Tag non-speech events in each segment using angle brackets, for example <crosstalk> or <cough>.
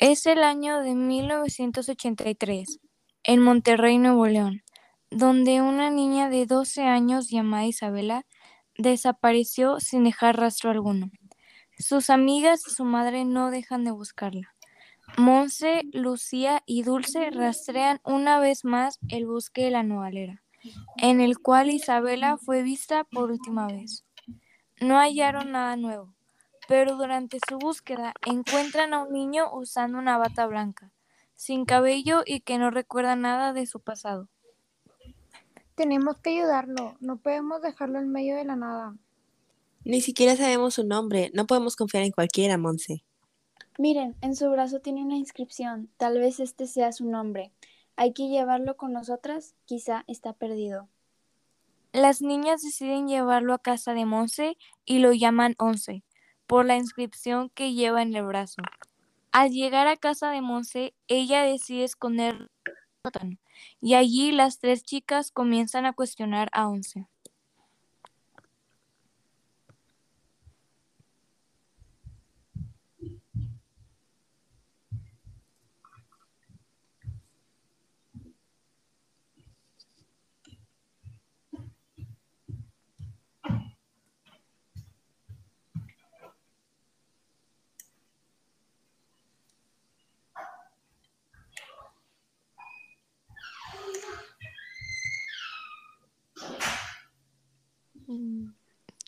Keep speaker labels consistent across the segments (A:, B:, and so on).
A: Es el año de 1983, en Monterrey, Nuevo León, donde una niña de 12 años llamada Isabela desapareció sin dejar rastro alguno. Sus amigas y su madre no dejan de buscarla. Monse, Lucía y Dulce rastrean una vez más el bosque de la Novalera, en el cual Isabela fue vista por última vez. No hallaron nada nuevo, pero durante su búsqueda encuentran a un niño usando una bata blanca, sin cabello y que no recuerda nada de su pasado.
B: Tenemos que ayudarlo, no podemos dejarlo en medio de la nada.
C: Ni siquiera sabemos su nombre, no podemos confiar en cualquiera, Monse.
D: Miren, en su brazo tiene una inscripción, tal vez este sea su nombre. Hay que llevarlo con nosotras, quizá está perdido.
A: Las niñas deciden llevarlo a casa de Monse y lo llaman Once, por la inscripción que lleva en el brazo. Al llegar a casa de Monse, ella decide esconder y allí las tres chicas comienzan a cuestionar a Once.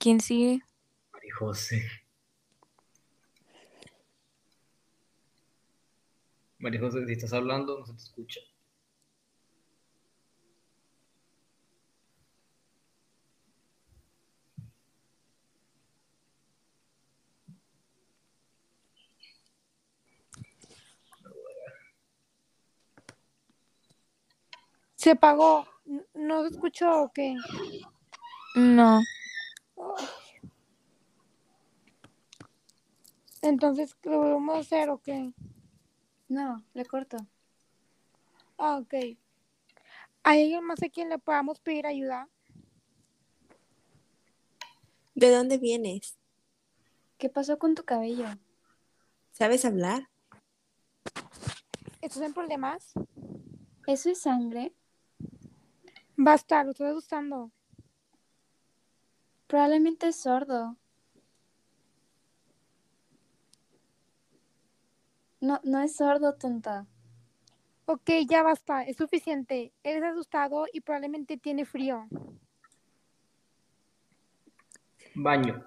A: ¿Quién sigue?
E: María José. María José, si estás hablando, no se te escucha.
B: Se apagó. N- ¿No se escuchó o qué?
A: No.
B: Entonces, ¿lo volvemos a hacer o qué?
D: No, le corto.
B: Ah, ok. ¿Hay alguien más a quien le podamos pedir ayuda?
C: ¿De dónde vienes?
D: ¿Qué pasó con tu cabello?
C: ¿Sabes hablar?
B: ¿Estás en problemas?
D: ¿Eso es sangre?
B: Basta, lo estoy usando.
D: Probablemente es sordo. No, no es sordo, tonta.
B: Ok, ya basta, es suficiente. Eres asustado y probablemente tiene frío.
E: Baño.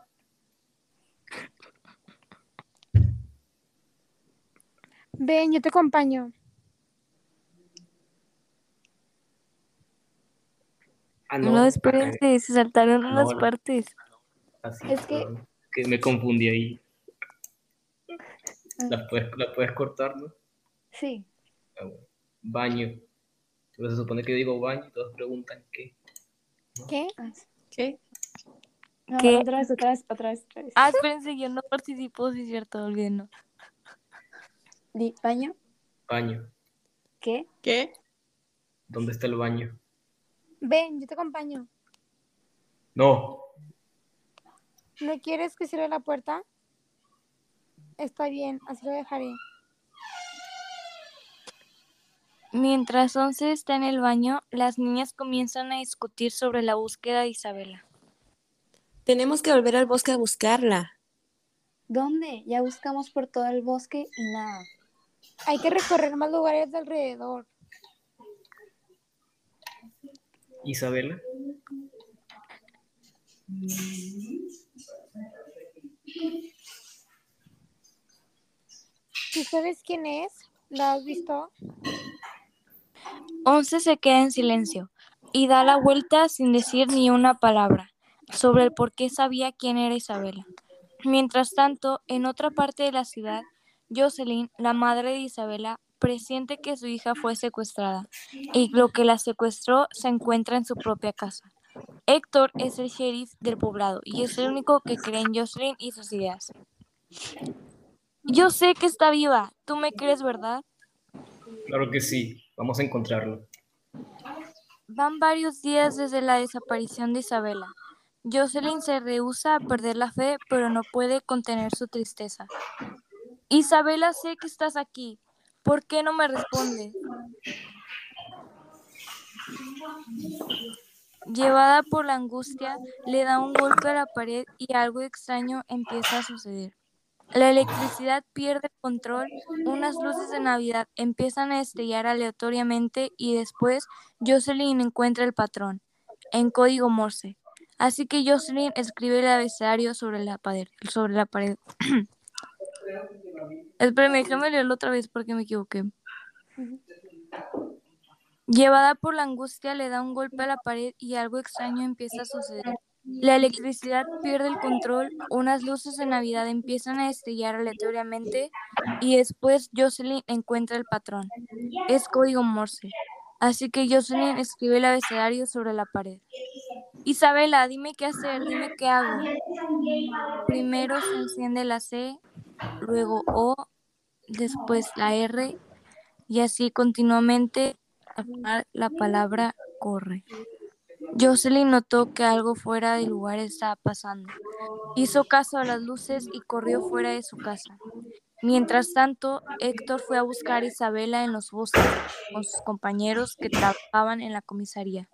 B: Ven, yo te acompaño.
E: Ah,
A: No,
E: no.
A: espérense, se saltaron
E: no,
A: unas
E: no.
A: partes.
E: Así,
D: Es que-
E: que me confundí ahí.
D: Ah.
E: La puedes, la puedes cortar, ¿no?
D: Sí.
E: Ah, bueno. Baño. Pero se supone que digo baño y todos preguntan qué.
B: ¿Qué?
D: Ah,
C: ¿Qué?
D: No,
A: ¿Qué?
D: otra vez, otra vez, otra vez, otra vez.
A: Ah, espérense, yo no participo, sí es cierto, olvídenlo.
D: Di, ¿Baño?
E: Baño.
D: ¿Qué?
C: ¿Qué?
E: ¿Dónde está el baño?
B: Ven, yo te acompaño.
E: No.
B: ¿No quieres que cierre la puerta? Está bien, así lo dejaré.
A: Mientras Once está en el baño, las niñas comienzan a discutir sobre la búsqueda de Isabela.
C: Tenemos que volver al bosque a buscarla.
D: ¿Dónde? Ya buscamos por todo el bosque y nada.
B: Hay que recorrer más lugares de alrededor.
E: Isabela.
B: Sabes quién es? ¿La has visto?
A: Once se queda en silencio y da la vuelta sin decir ni una palabra sobre el por qué sabía quién era Isabela. Mientras tanto, en otra parte de la ciudad, Jocelyn, la madre de Isabela, presiente que su hija fue secuestrada y lo que la secuestró se encuentra en su propia casa. Héctor es el sheriff del poblado y es el único que cree en Jocelyn y sus ideas. Yo sé que está viva, ¿tú me crees, verdad?
E: Claro que sí. Vamos a encontrarlo.
A: Van varios días desde la desaparición de Isabela. Jocelyn se rehúsa a perder la fe, pero no puede contener su tristeza. Isabela, sé que estás aquí. ¿Por qué no me respondes? Llevada por la angustia, le da un golpe a la pared y algo extraño empieza a suceder. La electricidad pierde control, unas luces de Navidad empiezan a destellar aleatoriamente y después Jocelyn encuentra el patrón, en código Morse. Así que Jocelyn escribe el abecedario sobre la pared. Sobre la pared. <clears throat> Espérame, déjame leerlo otra vez porque me equivoqué. Llevada por la angustia, le da un golpe a la pared y algo extraño empieza a suceder. La electricidad pierde el control, unas luces de Navidad empiezan a destellar aleatoriamente y después Jocelyn encuentra el patrón. Es código Morse. Así que Jocelyn escribe el abecedario sobre la pared. Isabela, dime qué hacer, dime qué hago. Primero se enciende la C, luego O, después la R y así continuamente la palabra corre. Jocelyn notó que algo fuera de lugar estaba pasando. Hizo caso a las luces y corrió fuera de su casa. Mientras tanto, Héctor fue a buscar a Isabela en los bosques con sus compañeros que trabajaban en la comisaría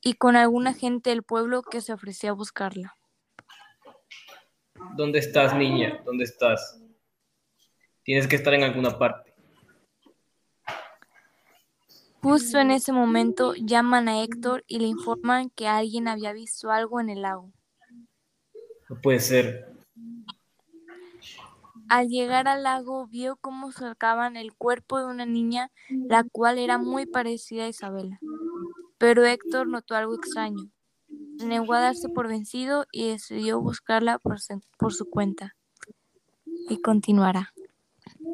A: y con alguna gente del pueblo que se ofrecía a buscarla.
E: ¿Dónde estás, niña? ¿Dónde estás? Tienes que estar en alguna parte.
A: Justo en ese momento llaman a Héctor y le informan que alguien había visto algo en el lago.
E: No puede ser.
A: Al llegar al lago vio cómo sacaban el cuerpo de una niña, la cual era muy parecida a Isabela. Pero Héctor notó algo extraño. Se negó a darse por vencido y decidió buscarla por, su cuenta. Y continuará.